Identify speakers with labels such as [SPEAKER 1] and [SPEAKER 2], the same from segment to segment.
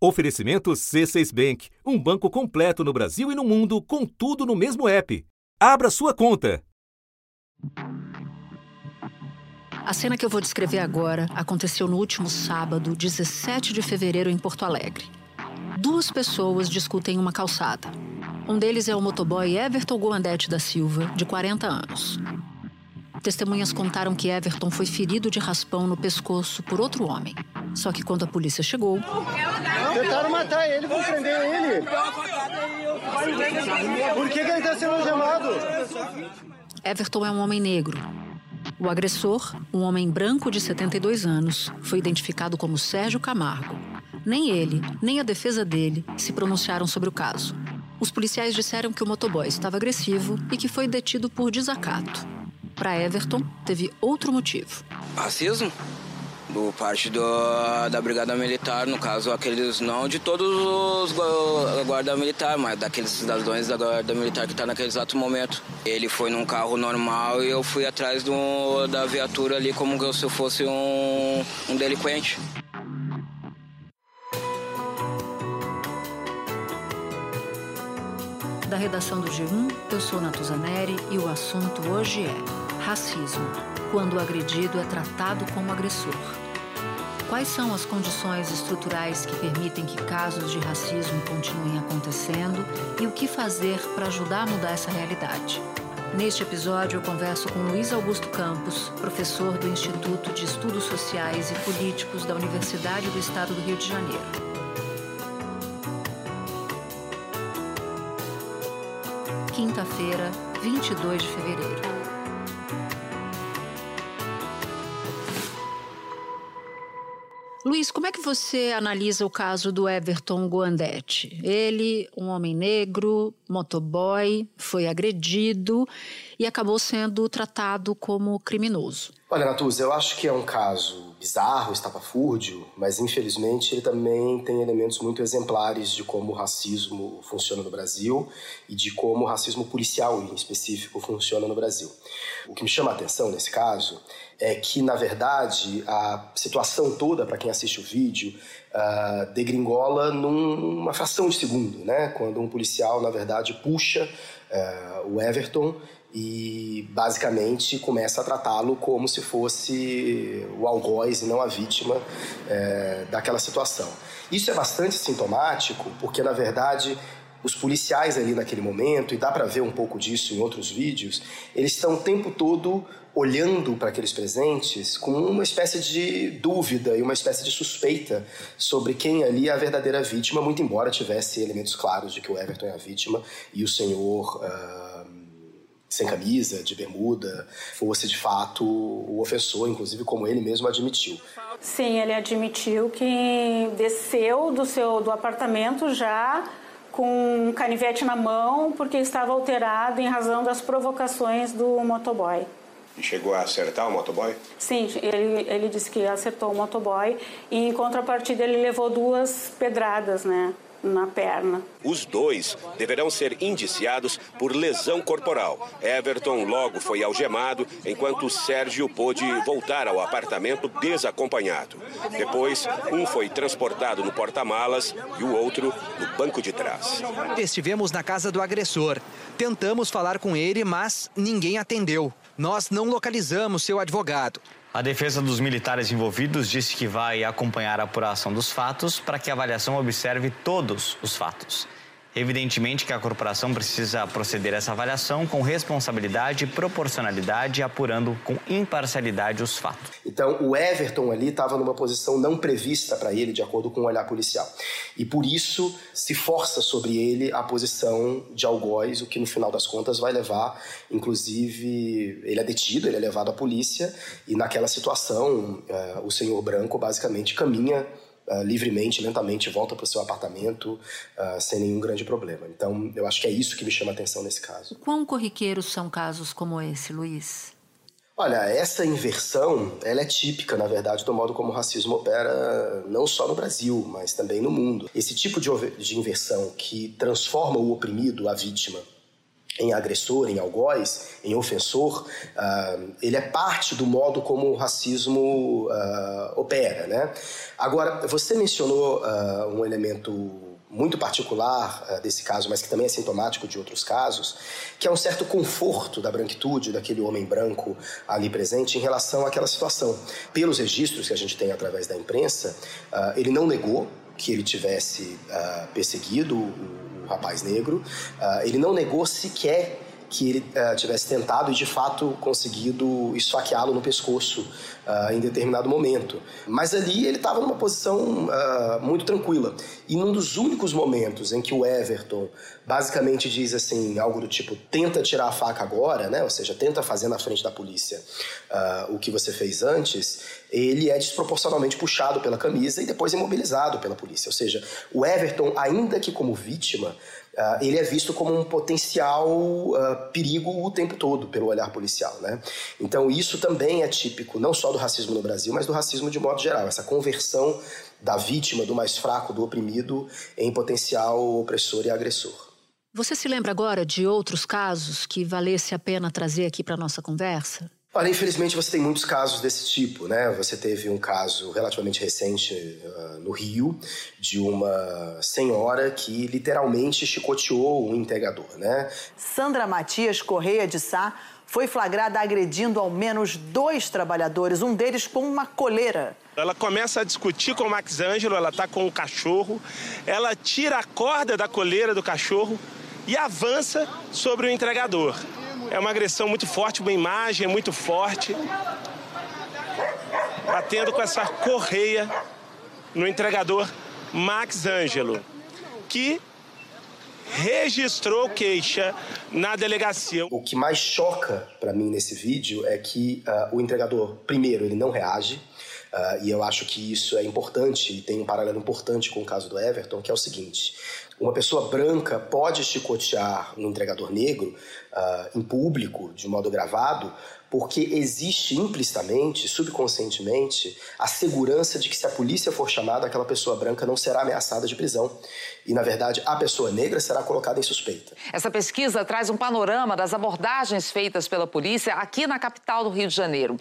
[SPEAKER 1] Oferecimento C6 Bank, um banco completo no Brasil e no mundo, com tudo no mesmo app. Abra sua conta.
[SPEAKER 2] A cena que eu vou descrever agora aconteceu no último sábado, 17 de fevereiro, em Porto Alegre. Duas pessoas discutem uma calçada. Um deles é o motoboy Everton Goandete da Silva, de 40 anos. Testemunhas contaram que Everton foi ferido de raspão no pescoço por outro homem. Só que quando a polícia chegou.
[SPEAKER 3] Tentaram matar ele, vão prender ele. Por que, que ele está sendo algemado?
[SPEAKER 2] Everton é um homem negro. O agressor, um homem branco de 72 anos, foi identificado como Sérgio Camargo. Nem ele, nem a defesa dele se pronunciaram sobre o caso. Os policiais disseram que o motoboy estava agressivo e que foi detido por desacato. Para Everton, teve outro motivo.
[SPEAKER 4] Racismo? Do parte do, da Brigada Militar, no caso, aqueles não de todos os guarda militar, mas daqueles cidadãos da Guarda Militar que está naquele exato momento. Ele foi num carro normal e eu fui atrás do, da viatura ali como se eu fosse um, um delinquente.
[SPEAKER 2] Da redação do G1, eu sou Natuzaneri e o assunto hoje é Racismo quando o agredido é tratado como agressor. Quais são as condições estruturais que permitem que casos de racismo continuem acontecendo e o que fazer para ajudar a mudar essa realidade? Neste episódio, eu converso com Luiz Augusto Campos, professor do Instituto de Estudos Sociais e Políticos da Universidade do Estado do Rio de Janeiro. Quinta-feira, 22 de fevereiro. Luiz, como é que você analisa o caso do Everton Guandete? Ele, um homem negro, motoboy, foi agredido e acabou sendo tratado como criminoso.
[SPEAKER 5] Olha, Natuz, eu acho que é um caso bizarro, estapafúrdio, mas infelizmente ele também tem elementos muito exemplares de como o racismo funciona no Brasil e de como o racismo policial em específico funciona no Brasil. O que me chama a atenção nesse caso é que, na verdade, a situação toda, para quem assiste o vídeo, uh, degringola numa fração de segundo, né? quando um policial, na verdade, puxa uh, o Everton e basicamente começa a tratá-lo como se fosse o algoz e não a vítima é, daquela situação. Isso é bastante sintomático porque, na verdade, os policiais ali naquele momento, e dá para ver um pouco disso em outros vídeos, eles estão o tempo todo olhando para aqueles presentes com uma espécie de dúvida e uma espécie de suspeita sobre quem ali é a verdadeira vítima, muito embora tivesse elementos claros de que o Everton é a vítima e o senhor. Uh, sem camisa, de bermuda, fosse de fato o ofensor, inclusive como ele mesmo admitiu.
[SPEAKER 6] Sim, ele admitiu que desceu do seu do apartamento já com um canivete na mão porque estava alterado em razão das provocações do motoboy.
[SPEAKER 7] E chegou a acertar o motoboy?
[SPEAKER 6] Sim, ele, ele disse que acertou o motoboy e em contrapartida ele levou duas pedradas, né? Na perna.
[SPEAKER 7] Os dois deverão ser indiciados por lesão corporal. Everton logo foi algemado, enquanto Sérgio pôde voltar ao apartamento desacompanhado. Depois, um foi transportado no porta-malas e o outro no banco de trás.
[SPEAKER 8] Estivemos na casa do agressor. Tentamos falar com ele, mas ninguém atendeu. Nós não localizamos seu advogado.
[SPEAKER 9] A defesa dos militares envolvidos disse que vai acompanhar a apuração dos fatos para que a avaliação observe todos os fatos. Evidentemente que a corporação precisa proceder a essa avaliação com responsabilidade e proporcionalidade, apurando com imparcialidade os fatos.
[SPEAKER 5] Então, o Everton ali estava numa posição não prevista para ele, de acordo com o olhar policial. E por isso se força sobre ele a posição de algoz, o que no final das contas vai levar, inclusive, ele é detido, ele é levado à polícia, e naquela situação, uh, o senhor branco basicamente caminha uh, livremente, lentamente, volta para o seu apartamento uh, sem nenhum grande problema. Então, eu acho que é isso que me chama a atenção nesse caso.
[SPEAKER 2] Quão corriqueiros são casos como esse, Luiz?
[SPEAKER 5] Olha, essa inversão, ela é típica, na verdade, do modo como o racismo opera não só no Brasil, mas também no mundo. Esse tipo de, de inversão que transforma o oprimido, a vítima, em agressor, em algoz, em ofensor, uh, ele é parte do modo como o racismo uh, opera. Né? Agora, você mencionou uh, um elemento muito particular desse caso, mas que também é sintomático de outros casos, que é um certo conforto da branquitude daquele homem branco ali presente em relação àquela situação. Pelos registros que a gente tem através da imprensa, ele não negou que ele tivesse perseguido o, rapaz negro, ele não negou sequer que ele uh, tivesse tentado e de fato conseguido esfaqueá-lo no pescoço uh, em determinado momento. Mas ali ele estava numa posição uh, muito tranquila. E num dos únicos momentos em que o Everton basicamente diz assim, algo do tipo, tenta tirar a faca agora, né? ou seja, tenta fazer na frente da polícia o que você fez antes, ele é desproporcionalmente puxado pela camisa e depois imobilizado pela polícia. Ou seja, o Everton, ainda que como vítima, Uh, ele é visto como um potencial uh, perigo o tempo todo pelo olhar policial. Né? Então, isso também é típico não só do racismo no Brasil, mas do racismo de modo geral essa conversão da vítima, do mais fraco, do oprimido, em potencial opressor e agressor.
[SPEAKER 2] Você se lembra agora de outros casos que valesse a pena trazer aqui para nossa conversa?
[SPEAKER 5] Olha, infelizmente você tem muitos casos desse tipo, né? Você teve um caso relativamente recente uh, no Rio de uma senhora que literalmente chicoteou um entregador, né?
[SPEAKER 10] Sandra Matias Correia de Sá foi flagrada agredindo ao menos dois trabalhadores, um deles com uma coleira.
[SPEAKER 11] Ela começa a discutir com o Max Ângelo, ela está com o cachorro, ela tira a corda da coleira do cachorro e avança sobre o entregador. É uma agressão muito forte, uma imagem muito forte. Batendo com essa correia no entregador Max Ângelo, que registrou queixa na delegacia.
[SPEAKER 5] O que mais choca para mim nesse vídeo é que uh, o entregador, primeiro, ele não reage. Uh, e eu acho que isso é importante e tem um paralelo importante com o caso do Everton, que é o seguinte: uma pessoa branca pode chicotear um entregador negro uh, em público, de modo gravado, porque existe implicitamente, subconscientemente, a segurança de que se a polícia for chamada, aquela pessoa branca não será ameaçada de prisão. E, na verdade, a pessoa negra será colocada em suspeita.
[SPEAKER 12] Essa pesquisa traz um panorama das abordagens feitas pela polícia aqui na capital do Rio de Janeiro.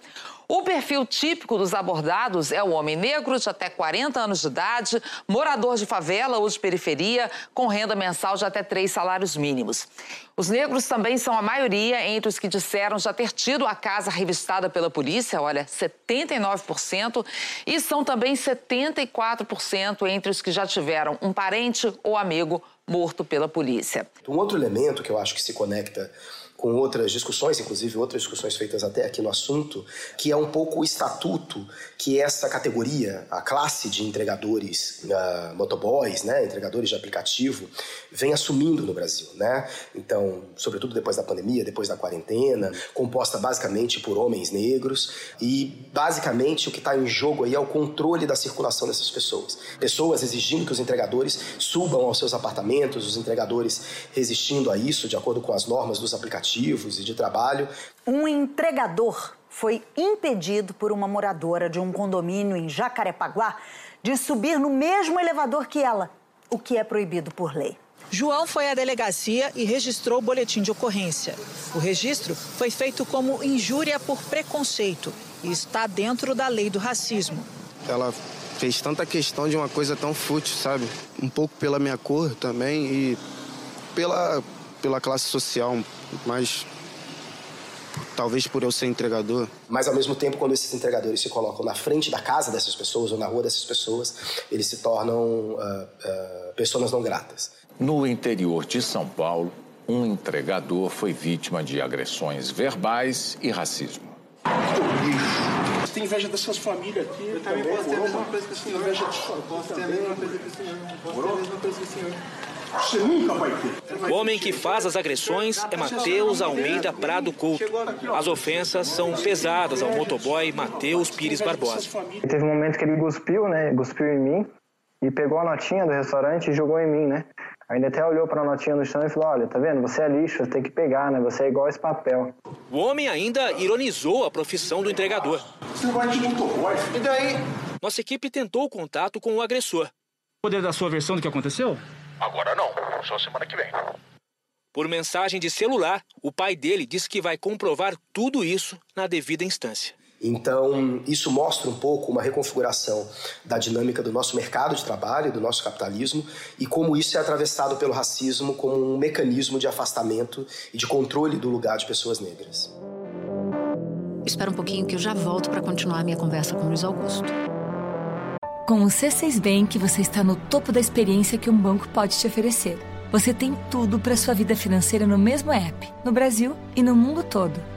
[SPEAKER 12] O perfil típico dos abordados é o homem negro de até 40 anos de idade, morador de favela ou de periferia, com renda mensal de até três salários mínimos. Os negros também são a maioria entre os que disseram já ter tido a casa revistada pela polícia, olha, 79%, e são também 74% entre os que já tiveram um parente ou amigo morto pela polícia.
[SPEAKER 5] Um outro elemento que eu acho que se conecta com outras discussões, inclusive outras discussões feitas até aqui no assunto, que é um pouco o estatuto que essa categoria, a classe de entregadores uh, motoboys, né, entregadores de aplicativo, vem assumindo no Brasil, né? Então, sobretudo depois da pandemia, depois da quarentena, composta basicamente por homens negros e basicamente o que está em jogo aí é o controle da circulação dessas pessoas. Pessoas exigindo que os entregadores subam aos seus apartamentos, os entregadores resistindo a isso de acordo com as normas dos aplicativos e de trabalho.
[SPEAKER 10] Um entregador foi impedido por uma moradora de um condomínio em Jacarepaguá de subir no mesmo elevador que ela, o que é proibido por lei.
[SPEAKER 13] João foi à delegacia e registrou o boletim de ocorrência. O registro foi feito como injúria por preconceito e está dentro da lei do racismo.
[SPEAKER 14] Ela fez tanta questão de uma coisa tão fútil, sabe? Um pouco pela minha cor também e pela, pela classe social, mas talvez por eu ser entregador.
[SPEAKER 5] Mas ao mesmo tempo, quando esses entregadores se colocam na frente da casa dessas pessoas ou na rua dessas pessoas, eles se tornam uh, uh, pessoas não gratas.
[SPEAKER 15] No interior de São Paulo, um entregador foi vítima de agressões verbais e racismo.
[SPEAKER 16] Você tem inveja dessas famílias aqui? Eu também posso ter a mesma coisa que o senhor. Inveja de sua Posso ter a mesma coisa que o senhor. Posso ter a mesma coisa que o senhor.
[SPEAKER 17] Você nunca vai ter. O homem que faz as agressões é Matheus Almeida Prado Couto. As ofensas são pesadas ao motoboy Matheus Pires Barbosa.
[SPEAKER 18] Teve um momento que ele cuspiu, né? Cuspiu em mim e pegou a notinha do restaurante e jogou em mim, né? Ainda até olhou para a notinha no chão e falou: Olha, tá vendo? Você é lixo, você tem que pegar, né? Você é igual esse papel.
[SPEAKER 17] O homem ainda ironizou a profissão do entregador.
[SPEAKER 16] Você vai de motoboy? E daí?
[SPEAKER 17] Nossa equipe tentou contato com o agressor. Poder dar sua versão do que aconteceu?
[SPEAKER 19] Agora não, só semana que vem.
[SPEAKER 17] Por mensagem de celular, o pai dele disse que vai comprovar tudo isso na devida instância.
[SPEAKER 5] Então, isso mostra um pouco uma reconfiguração da dinâmica do nosso mercado de trabalho, do nosso capitalismo, e como isso é atravessado pelo racismo como um mecanismo de afastamento e de controle do lugar de pessoas negras.
[SPEAKER 2] Espera um pouquinho que eu já volto para continuar a minha conversa com o Luiz Augusto.
[SPEAKER 19] Com o C6 Bank, você está no topo da experiência que um banco pode te oferecer. Você tem tudo para sua vida financeira no mesmo app, no Brasil e no mundo todo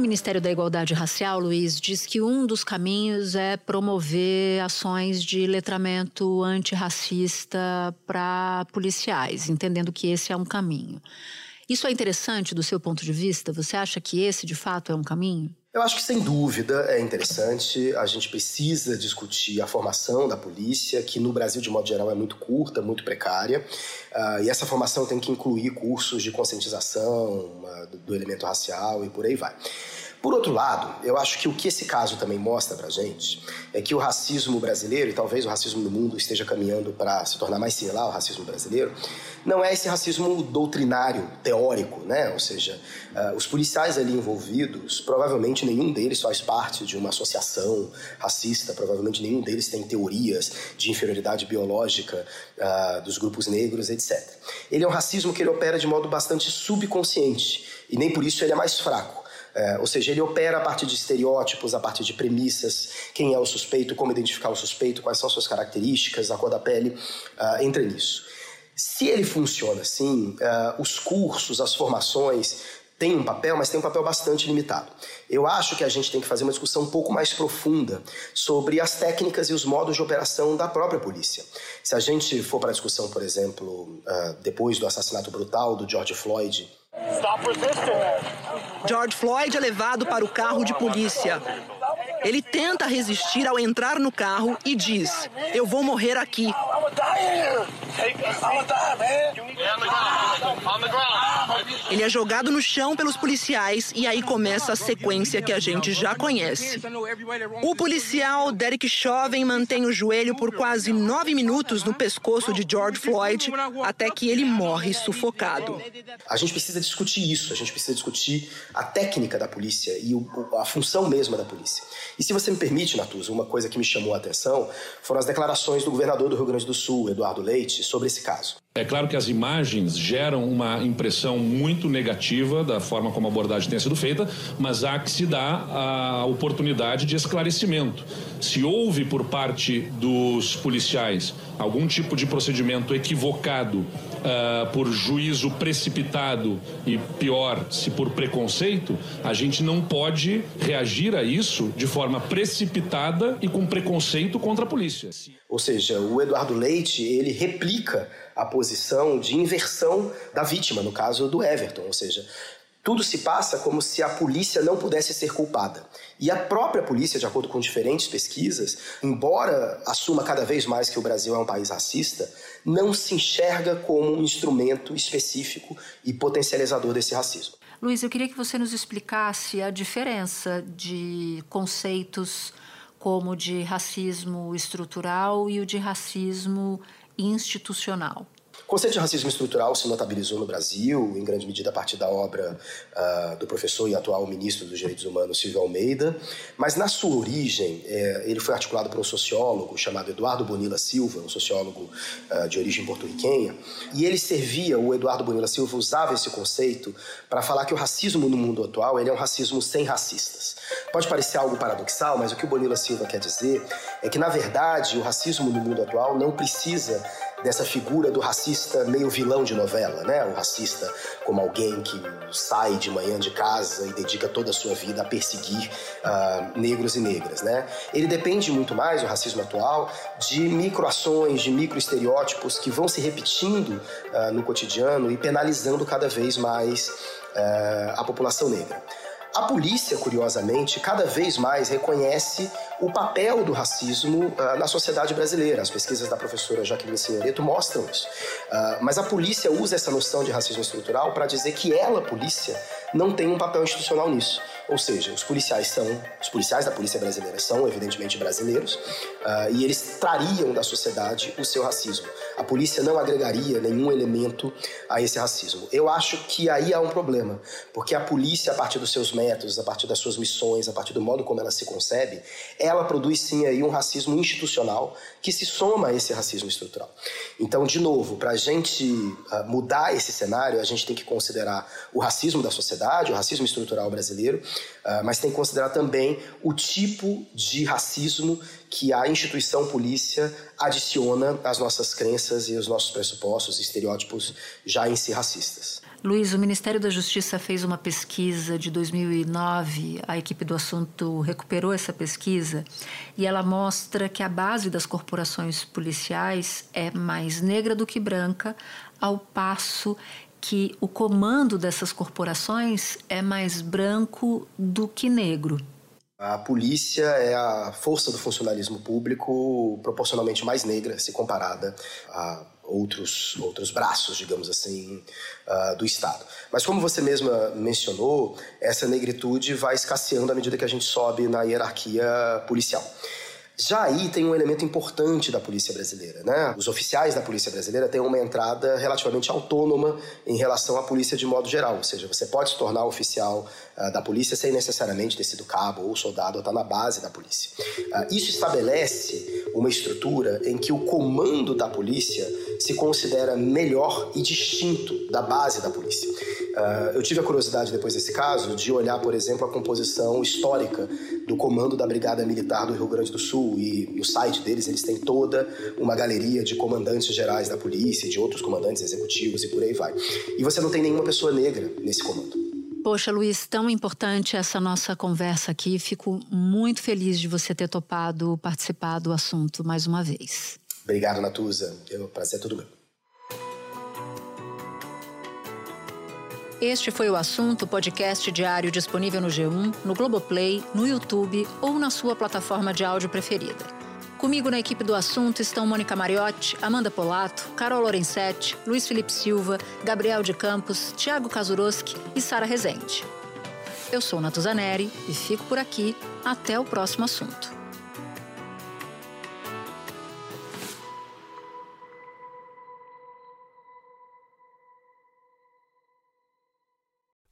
[SPEAKER 2] Ministério da Igualdade Racial, Luiz, diz que um dos caminhos é promover ações de letramento antirracista para policiais, entendendo que esse é um caminho. Isso é interessante do seu ponto de vista? Você acha que esse, de fato, é um caminho?
[SPEAKER 5] Eu acho que sem dúvida é interessante. A gente precisa discutir a formação da polícia, que no Brasil, de modo geral, é muito curta, muito precária. Uh, e essa formação tem que incluir cursos de conscientização uh, do, do elemento racial e por aí vai. Por outro lado, eu acho que o que esse caso também mostra pra gente é que o racismo brasileiro, e talvez o racismo no mundo esteja caminhando para se tornar mais similar ao racismo brasileiro, não é esse racismo doutrinário, teórico, né? Ou seja, uh, os policiais ali envolvidos, provavelmente nenhum deles faz parte de uma associação racista, provavelmente nenhum deles tem teorias de inferioridade biológica uh, dos grupos negros, etc. Ele é um racismo que ele opera de modo bastante subconsciente, e nem por isso ele é mais fraco. É, ou seja, ele opera a partir de estereótipos, a partir de premissas, quem é o suspeito, como identificar o suspeito, quais são suas características, a cor da pele, uh, entra nisso. Se ele funciona assim, uh, os cursos, as formações têm um papel, mas tem um papel bastante limitado. Eu acho que a gente tem que fazer uma discussão um pouco mais profunda sobre as técnicas e os modos de operação da própria polícia. Se a gente for para a discussão, por exemplo, uh, depois do assassinato brutal do George Floyd,
[SPEAKER 20] George Floyd é levado para o carro de polícia. Ele tenta resistir ao entrar no carro e diz: Eu vou morrer aqui. Ele é jogado no chão pelos policiais e aí começa a sequência que a gente já conhece. O policial Derek Chauvin mantém o joelho por quase nove minutos no pescoço de George Floyd até que ele morre sufocado.
[SPEAKER 5] A gente precisa discutir isso, a gente precisa discutir a técnica da polícia e a função mesma da polícia. E se você me permite, Natuza, uma coisa que me chamou a atenção foram as declarações do governador do Rio Grande do Sul, Eduardo Leite, sobre esse caso.
[SPEAKER 21] É claro que as imagens geram uma impressão muito negativa da forma como a abordagem tem sido feita, mas há que se dar a oportunidade de esclarecimento. Se houve por parte dos policiais algum tipo de procedimento equivocado uh, por juízo precipitado e pior, se por preconceito, a gente não pode reagir a isso de forma precipitada e com preconceito contra a polícia.
[SPEAKER 5] Ou seja, o Eduardo Leite, ele replica a posição de inversão da vítima, no caso do Everton, ou seja, tudo se passa como se a polícia não pudesse ser culpada. E a própria polícia, de acordo com diferentes pesquisas, embora assuma cada vez mais que o Brasil é um país racista, não se enxerga como um instrumento específico e potencializador desse racismo.
[SPEAKER 2] Luiz, eu queria que você nos explicasse a diferença de conceitos como o de racismo estrutural e o de racismo institucional.
[SPEAKER 5] O conceito de racismo estrutural se notabilizou no Brasil, em grande medida a partir da obra uh, do professor e atual ministro dos Direitos Humanos, Silvio Almeida, mas na sua origem, eh, ele foi articulado por um sociólogo chamado Eduardo Bonilla Silva, um sociólogo uh, de origem porto-riquenha, e ele servia, o Eduardo Bonilla Silva usava esse conceito para falar que o racismo no mundo atual ele é um racismo sem racistas. Pode parecer algo paradoxal, mas o que o Bonilla Silva quer dizer é que, na verdade, o racismo no mundo atual não precisa dessa figura do racista meio vilão de novela, né? O racista como alguém que sai de manhã de casa e dedica toda a sua vida a perseguir uh, negros e negras, né? Ele depende muito mais, o racismo atual, de microações, de microestereótipos que vão se repetindo uh, no cotidiano e penalizando cada vez mais uh, a população negra. A polícia, curiosamente, cada vez mais reconhece o papel do racismo uh, na sociedade brasileira. As pesquisas da professora Jaqueline Senhoreto mostram isso. Uh, mas a polícia usa essa noção de racismo estrutural para dizer que ela, polícia, não tem um papel institucional nisso. Ou seja, os policiais são, os policiais da polícia brasileira são evidentemente brasileiros uh, e eles trariam da sociedade o seu racismo. A polícia não agregaria nenhum elemento a esse racismo. Eu acho que aí há um problema, porque a polícia, a partir dos seus métodos, a partir das suas missões, a partir do modo como ela se concebe, ela produz sim aí um racismo institucional que se soma a esse racismo estrutural. Então, de novo, para a gente uh, mudar esse cenário, a gente tem que considerar o racismo da sociedade, o racismo estrutural brasileiro, uh, mas tem que considerar também o tipo de racismo que a instituição polícia adiciona às nossas crenças e aos nossos pressupostos e estereótipos já em si racistas.
[SPEAKER 2] Luiz, o Ministério da Justiça fez uma pesquisa de 2009, a equipe do assunto recuperou essa pesquisa e ela mostra que a base das corporações policiais é mais negra do que branca, ao passo que o comando dessas corporações é mais branco do que negro.
[SPEAKER 5] A polícia é a força do funcionalismo público proporcionalmente mais negra se comparada a outros, outros braços, digamos assim, uh, do Estado. Mas como você mesma mencionou, essa negritude vai escasseando à medida que a gente sobe na hierarquia policial. Já aí tem um elemento importante da polícia brasileira, né? Os oficiais da polícia brasileira têm uma entrada relativamente autônoma em relação à polícia de modo geral, ou seja, você pode se tornar oficial uh, da polícia sem necessariamente ter sido cabo ou soldado ou estar tá na base da polícia. Uh, isso estabelece uma estrutura em que o comando da polícia se considera melhor e distinto da base da polícia. Uh, eu tive a curiosidade depois desse caso de olhar, por exemplo, a composição histórica do comando da Brigada Militar do Rio Grande do Sul e no site deles eles têm toda uma galeria de comandantes gerais da polícia, de outros comandantes executivos e por aí vai. E você não tem nenhuma pessoa negra nesse comando.
[SPEAKER 2] Poxa, Luiz, tão importante essa nossa conversa aqui. Fico muito feliz de você ter topado participar do assunto mais uma vez.
[SPEAKER 5] Obrigado, Natuza. O prazer é todo meu.
[SPEAKER 2] Este foi o assunto podcast diário disponível no G1, no Globoplay, no YouTube ou na sua plataforma de áudio preferida. Comigo na equipe do assunto estão Mônica Mariotti, Amanda Polato, Carol Lorenzetti, Luiz Felipe Silva, Gabriel de Campos, Tiago Kazuroski e Sara Rezende. Eu sou Natuzaneri e fico por aqui. Até o próximo assunto.